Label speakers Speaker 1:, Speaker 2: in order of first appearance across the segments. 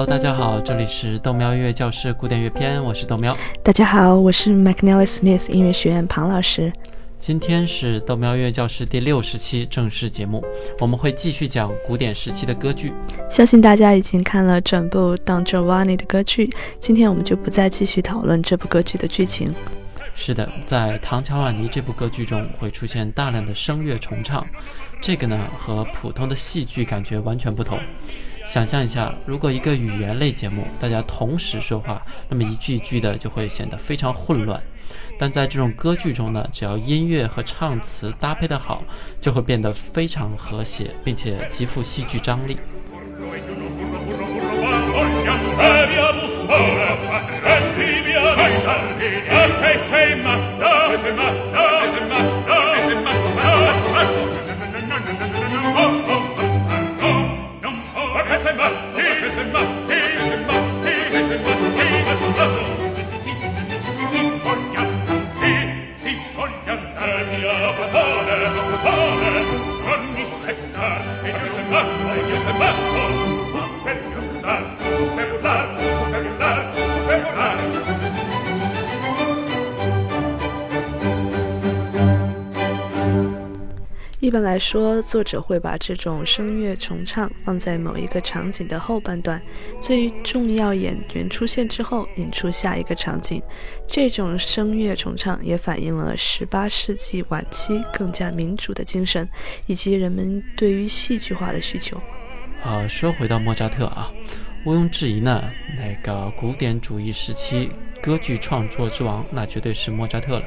Speaker 1: Hello，大家好，这里是豆喵音乐教室古典乐篇，我是豆喵。
Speaker 2: 大家好，我是 McNally Smith 音乐学院庞老师。
Speaker 1: 今天是豆喵音乐教室第六十期正式节目，我们会继续讲古典时期的歌剧。
Speaker 2: 相信大家已经看了整部 Don Giovanni 的歌剧，今天我们就不再继续讨论这部歌剧的剧情。
Speaker 1: 是的，在《唐乔瓦尼》这部歌剧中会出现大量的声乐重唱，这个呢和普通的戏剧感觉完全不同。想象一下，如果一个语言类节目大家同时说话，那么一句一句的就会显得非常混乱。但在这种歌剧中呢，只要音乐和唱词搭配得好，就会变得非常和谐，并且极富戏剧张力。e io se parlo, e io se.
Speaker 2: 一般来说，作者会把这种声乐重唱放在某一个场景的后半段，最重要演员出现之后，引出下一个场景。这种声乐重唱也反映了18世纪晚期更加民主的精神，以及人们对于戏剧化的需求。
Speaker 1: 啊，说回到莫扎特啊，毋庸置疑呢，那个古典主义时期歌剧创作之王，那绝对是莫扎特了。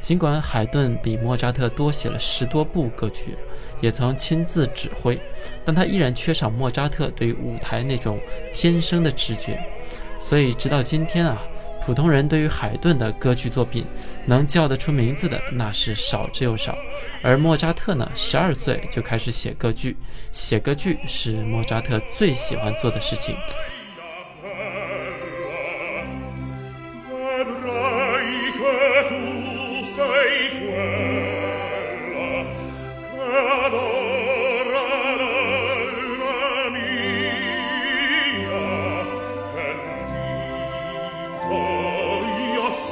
Speaker 1: 尽管海顿比莫扎特多写了十多部歌剧，也曾亲自指挥，但他依然缺少莫扎特对于舞台那种天生的直觉。所以直到今天啊，普通人对于海顿的歌剧作品能叫得出名字的那是少之又少。而莫扎特呢，十二岁就开始写歌剧，写歌剧是莫扎特最喜欢做的事情。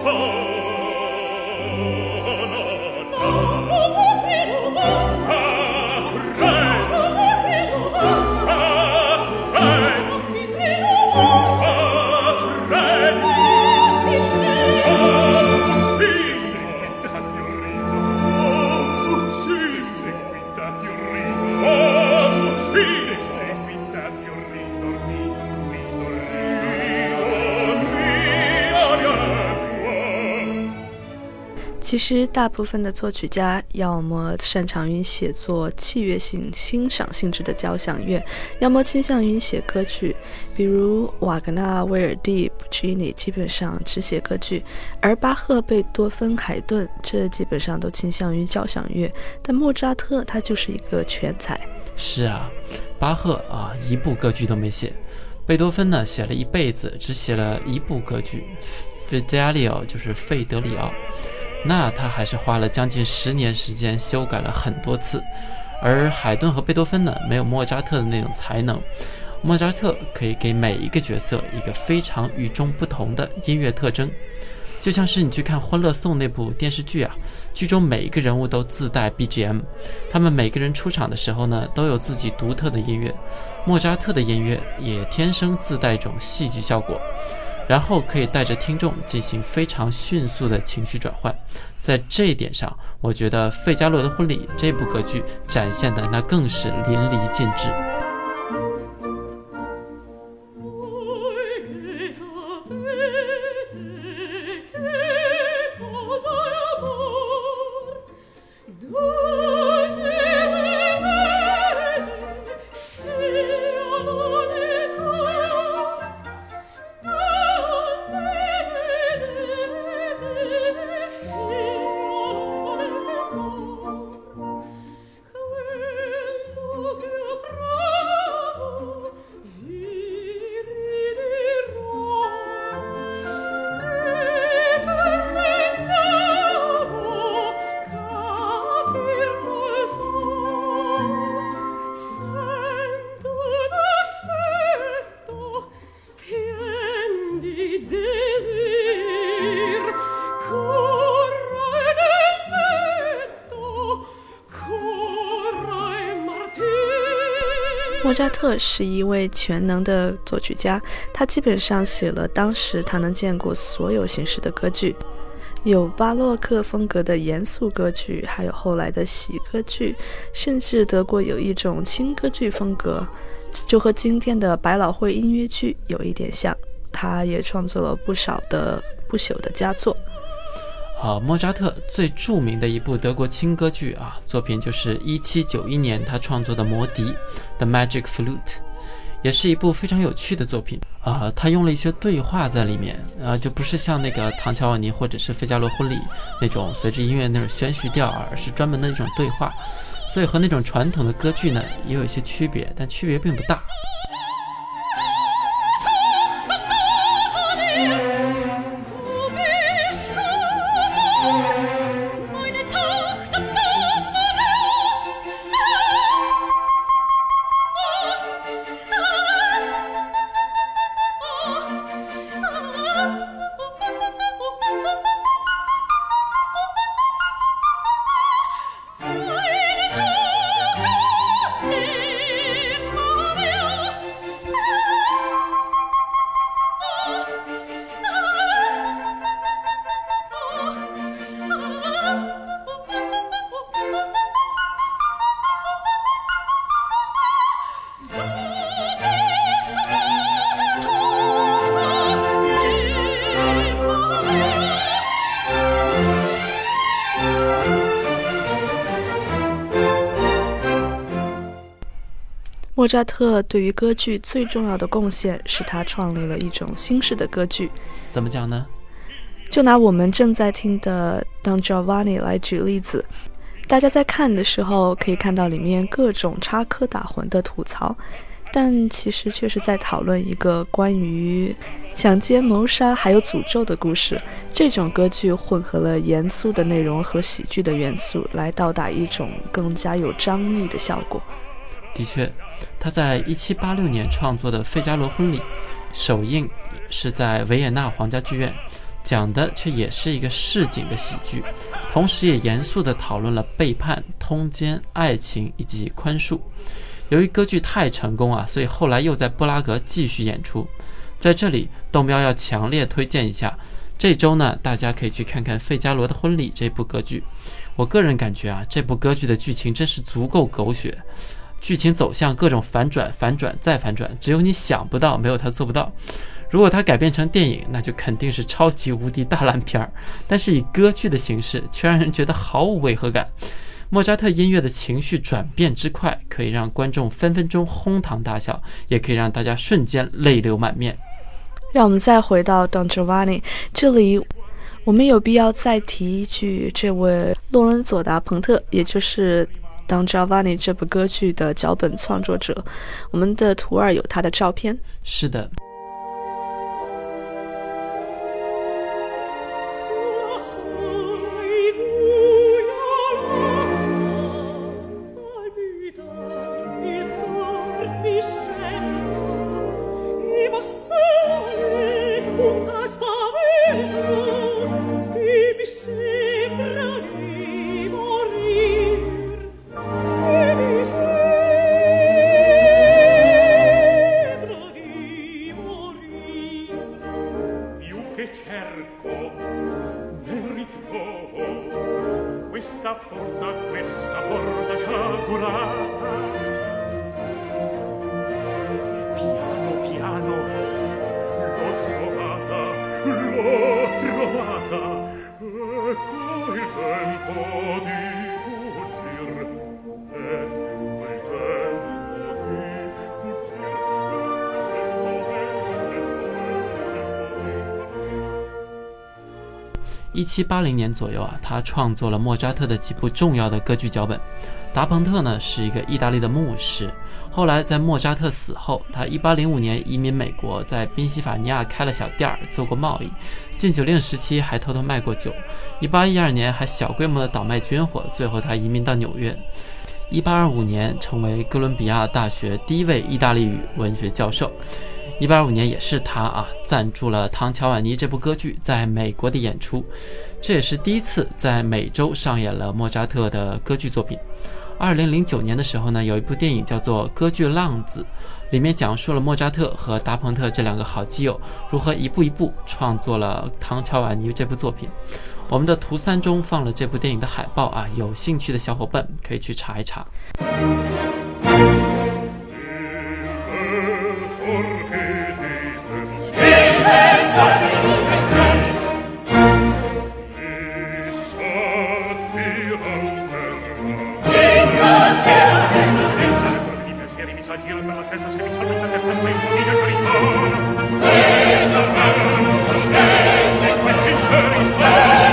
Speaker 2: soul 其实，大部分的作曲家要么擅长于写作器乐性、欣赏性质的交响乐，要么倾向于写歌剧。比如瓦格纳、威尔第、布吉尼基本上只写歌剧，而巴赫、贝多芬、海顿这基本上都倾向于交响乐。但莫扎特他就是一个全才。
Speaker 1: 是啊，巴赫啊一部歌剧都没写，贝多芬呢写了一辈子只写了一部歌剧《费德里奥》，就是费德里奥。那他还是花了将近十年时间修改了很多次，而海顿和贝多芬呢，没有莫扎特的那种才能。莫扎特可以给每一个角色一个非常与众不同的音乐特征，就像是你去看《欢乐颂》那部电视剧啊，剧中每一个人物都自带 BGM，他们每个人出场的时候呢，都有自己独特的音乐。莫扎特的音乐也天生自带一种戏剧效果。然后可以带着听众进行非常迅速的情绪转换，在这一点上，我觉得《费加罗的婚礼》这部歌剧展现的那更是淋漓尽致。
Speaker 2: 扎特是一位全能的作曲家，他基本上写了当时他能见过所有形式的歌剧，有巴洛克风格的严肃歌剧，还有后来的喜歌剧，甚至德国有一种轻歌剧风格，就和今天的百老汇音乐剧有一点像。他也创作了不少的不朽的佳作。
Speaker 1: 啊，莫扎特最著名的一部德国轻歌剧啊作品，就是1791年他创作的《魔笛》（The Magic Flute），也是一部非常有趣的作品啊。他用了一些对话在里面啊，就不是像那个《唐乔瓦尼》或者是《费加罗婚礼》那种随着音乐那种宣叙调，而是专门的一种对话，所以和那种传统的歌剧呢也有一些区别，但区别并不大。
Speaker 2: 莫扎特对于歌剧最重要的贡献是他创立了一种新式的歌剧。
Speaker 1: 怎么讲呢？
Speaker 2: 就拿我们正在听的《Don Giovanni》来举例子，大家在看的时候可以看到里面各种插科打诨的吐槽，但其实却是在讨论一个关于抢劫、谋杀还有诅咒的故事。这种歌剧混合了严肃的内容和喜剧的元素，来到达一种更加有张力的效果。
Speaker 1: 的确。他在一七八六年创作的《费加罗婚礼》首映是在维也纳皇家剧院，讲的却也是一个市井的喜剧，同时也严肃地讨论了背叛、通奸、爱情以及宽恕。由于歌剧太成功啊，所以后来又在布拉格继续演出。在这里，豆喵要强烈推荐一下，这周呢，大家可以去看看《费加罗的婚礼》这部歌剧。我个人感觉啊，这部歌剧的剧情真是足够狗血。剧情走向各种反转，反转再反转，只有你想不到，没有他做不到。如果他改编成电影，那就肯定是超级无敌大烂片儿。但是以歌剧的形式，却让人觉得毫无违和感。莫扎特音乐的情绪转变之快，可以让观众分分钟哄堂大笑，也可以让大家瞬间泪流满面。
Speaker 2: 让我们再回到 Don Giovanni 这里，我们有必要再提一句，这位洛伦佐达彭特，也就是。当《Giovanni》这部歌剧的脚本创作者，我们的图二有他的照片。
Speaker 1: 是的。一七八零年左右啊，他创作了莫扎特的几部重要的歌剧脚本。达蓬特呢是一个意大利的牧师，后来在莫扎特死后，他一八零五年移民美国，在宾夕法尼亚开了小店儿，做过贸易。禁酒令时期还偷偷卖过酒。一八一二年还小规模的倒卖军火，最后他移民到纽约。一八二五年成为哥伦比亚大学第一位意大利语文学教授。一八二五年也是他啊赞助了《唐乔瓦尼》这部歌剧在美国的演出，这也是第一次在美洲上演了莫扎特的歌剧作品。二零零九年的时候呢，有一部电影叫做《歌剧浪子》，里面讲述了莫扎特和达朋特这两个好基友如何一步一步创作了《唐乔瓦尼》这部作品。我们的图三中放了这部电影的海报啊，有兴趣的小伙伴可以去查一查。
Speaker 3: Estas que mi solamente per questo infundice il pericolo. Vedo man, stelle queste inferi, stelle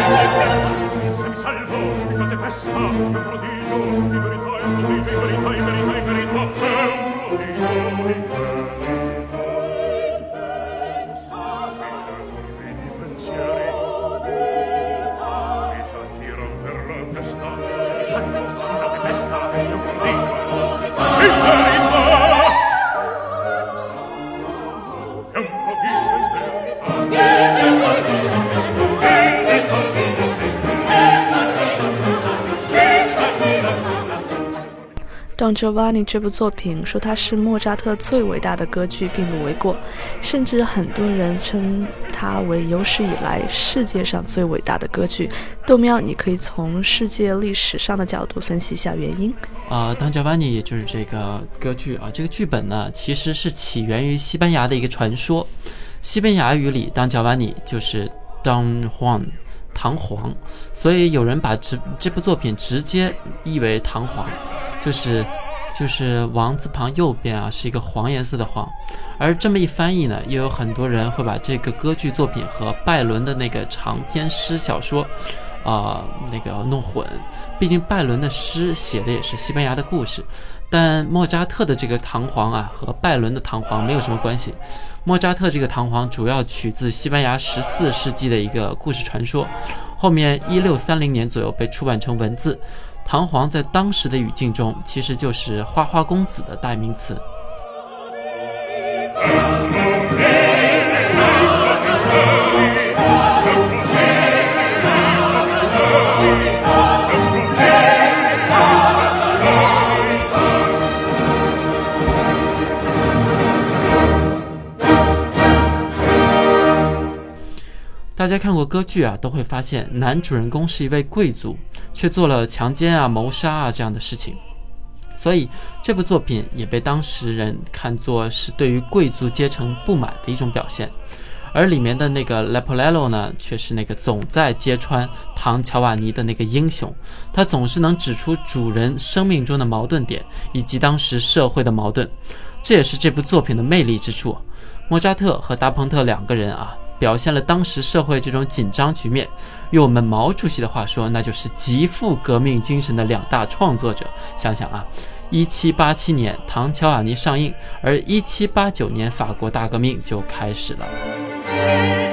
Speaker 2: Don Giovanni 这部作品说它是莫扎特最伟大的歌剧，并不为过，甚至很多人称它为有史以来世界上最伟大的歌剧。豆喵，你可以从世界历史上的角度分析一下原因。
Speaker 1: 啊，Don Giovanni 也就是这个歌剧啊，这个剧本呢其实是起源于西班牙的一个传说，西班牙语里 Don Giovanni 就是 Don Juan。唐璜，所以有人把这这部作品直接译为唐璜，就是就是王字旁右边啊是一个黄颜色的黄，而这么一翻译呢，又有很多人会把这个歌剧作品和拜伦的那个长篇诗小说。啊，那个弄混，毕竟拜伦的诗写的也是西班牙的故事，但莫扎特的这个弹簧啊，和拜伦的弹簧没有什么关系。莫扎特这个弹簧主要取自西班牙十四世纪的一个故事传说，后面一六三零年左右被出版成文字。弹簧在当时的语境中，其实就是花花公子的代名词。家看过歌剧啊，都会发现男主人公是一位贵族，却做了强奸啊、谋杀啊这样的事情，所以这部作品也被当时人看作是对于贵族阶层不满的一种表现。而里面的那个 Leporello 呢，却是那个总在揭穿唐乔瓦尼的那个英雄，他总是能指出主人生命中的矛盾点以及当时社会的矛盾，这也是这部作品的魅力之处。莫扎特和达蓬特两个人啊。表现了当时社会这种紧张局面，用我们毛主席的话说，那就是极富革命精神的两大创作者。想想啊，一七八七年《唐乔瓦尼》上映，而一七八九年法国大革命就开始了。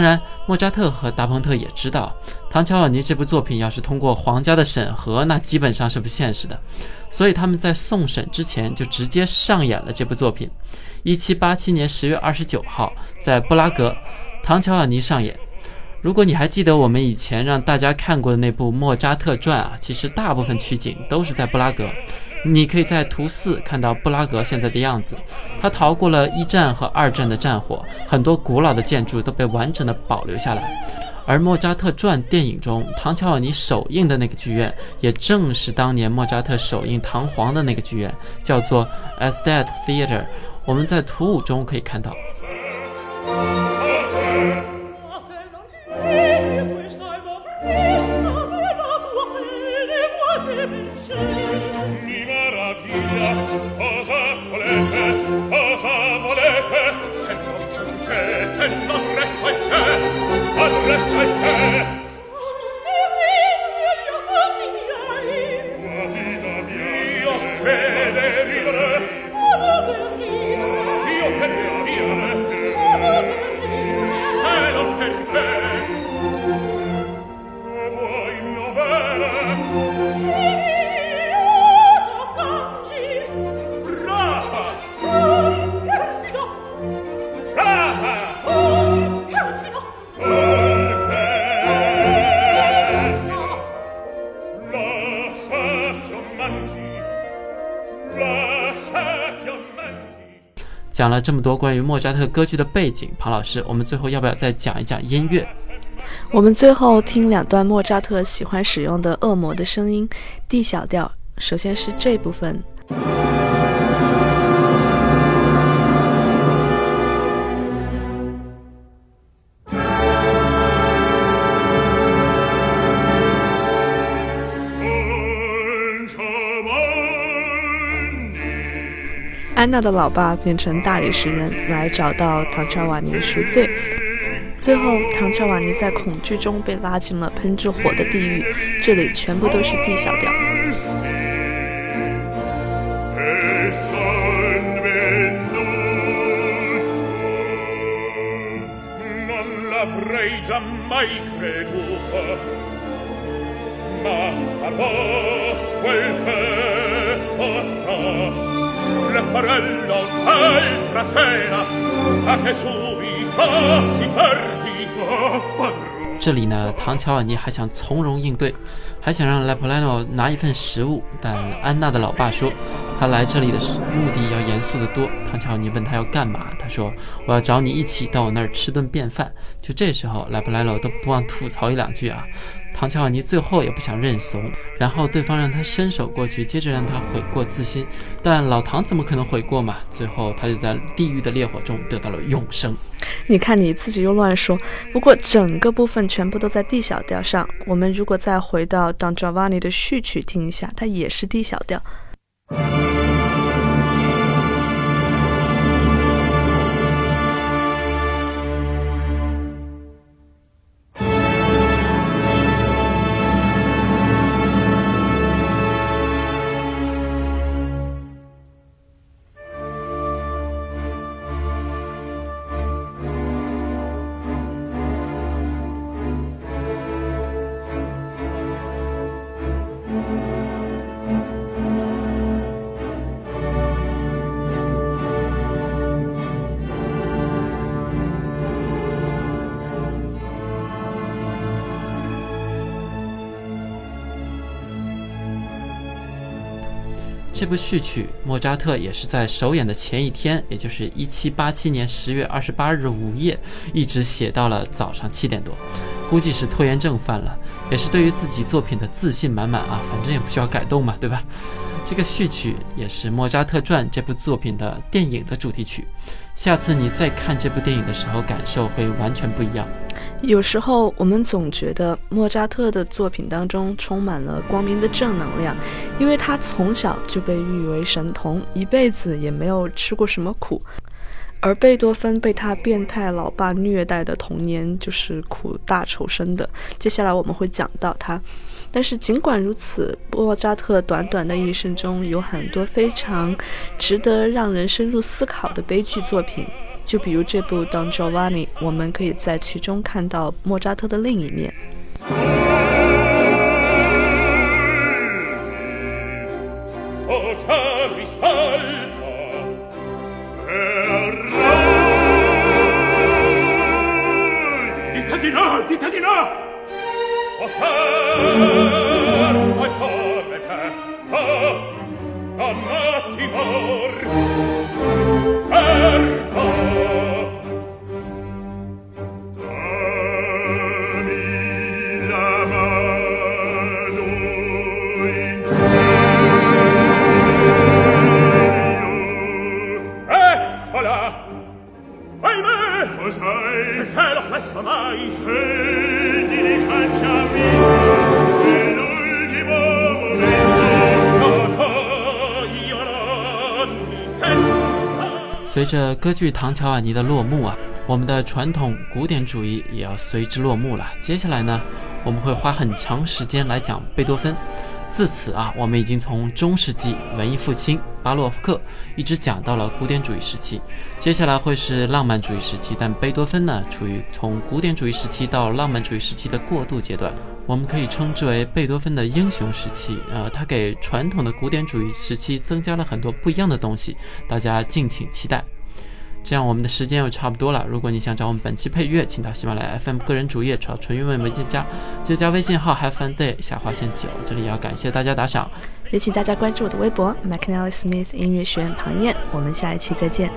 Speaker 1: 当然，莫扎特和达蓬特也知道，《唐乔瓦尼》这部作品要是通过皇家的审核，那基本上是不现实的。所以他们在送审之前就直接上演了这部作品。一七八七年十月二十九号，在布拉格，《唐乔瓦尼》上演。如果你还记得我们以前让大家看过的那部《莫扎特传》啊，其实大部分取景都是在布拉格。你可以在图四看到布拉格现在的样子，它逃过了一战和二战的战火，很多古老的建筑都被完整的保留下来。而《莫扎特传》电影中，唐乔瓦尼首映的那个剧院，也正是当年莫扎特首映《唐璜》的那个剧院，叫做 Estate Theater。我们在图五中可以看到。讲了这么多关于莫扎特歌剧的背景，庞老师，我们最后要不要再讲一讲音乐？
Speaker 2: 我们最后听两段莫扎特喜欢使用的恶魔的声音，D 小调。首先是这部分。安娜的老爸变成大理石人来找到唐乔瓦尼赎罪，最后唐乔瓦尼在恐惧中被拉进了喷着火的地狱。这里全部都是 D 小调。
Speaker 1: l'acquarello altra cena sa che subito si perdi oh, 这里呢，唐乔瓦尼还想从容应对，还想让 Leporello 拿一份食物，但安娜的老爸说，他来这里的目的要严肃得多。唐乔瓦尼问他要干嘛，他说我要找你一起到我那儿吃顿便饭。就这时候，Leporello 都不忘吐槽一两句啊。唐乔瓦尼最后也不想认怂，然后对方让他伸手过去，接着让他悔过自新。但老唐怎么可能悔过嘛？最后他就在地狱的烈火中得到了永生。
Speaker 2: 你看你自己又乱说。不过整个部分全部都在 D 小调上。我们如果再回到 Don Giovanni 的序曲听一下，它也是 D 小调。
Speaker 1: 这部序曲，莫扎特也是在首演的前一天，也就是一七八七年十月二十八日午夜，一直写到了早上七点多，估计是拖延症犯了，也是对于自己作品的自信满满啊，反正也不需要改动嘛，对吧？这个序曲也是《莫扎特传》这部作品的电影的主题曲。下次你再看这部电影的时候，感受会完全不一样。
Speaker 2: 有时候我们总觉得莫扎特的作品当中充满了光明的正能量，因为他从小就被誉为神童，一辈子也没有吃过什么苦。而贝多芬被他变态老爸虐待的童年就是苦大仇深的。接下来我们会讲到他。但是尽管如此，莫扎特短短的一生中有很多非常值得让人深入思考的悲剧作品，就比如这部《Don Giovanni》，我们可以在其中看到莫扎特的另一面。
Speaker 1: 着歌剧《唐乔瓦尼》的落幕啊，我们的传统古典主义也要随之落幕了。接下来呢，我们会花很长时间来讲贝多芬。自此啊，我们已经从中世纪文艺复兴、巴洛克一直讲到了古典主义时期。接下来会是浪漫主义时期，但贝多芬呢，处于从古典主义时期到浪漫主义时期的过渡阶段，我们可以称之为贝多芬的英雄时期。呃，他给传统的古典主义时期增加了很多不一样的东西，大家敬请期待。这样我们的时间又差不多了。如果你想找我们本期配乐，请到喜马拉雅 FM 个人主页找纯韵文文件夹，记得加微信号 Have Fun Day 下划线九。这里要感谢大家打赏。
Speaker 2: 也请大家关注我的微博 McNally Smith 音乐学院庞燕。我们下一期再见。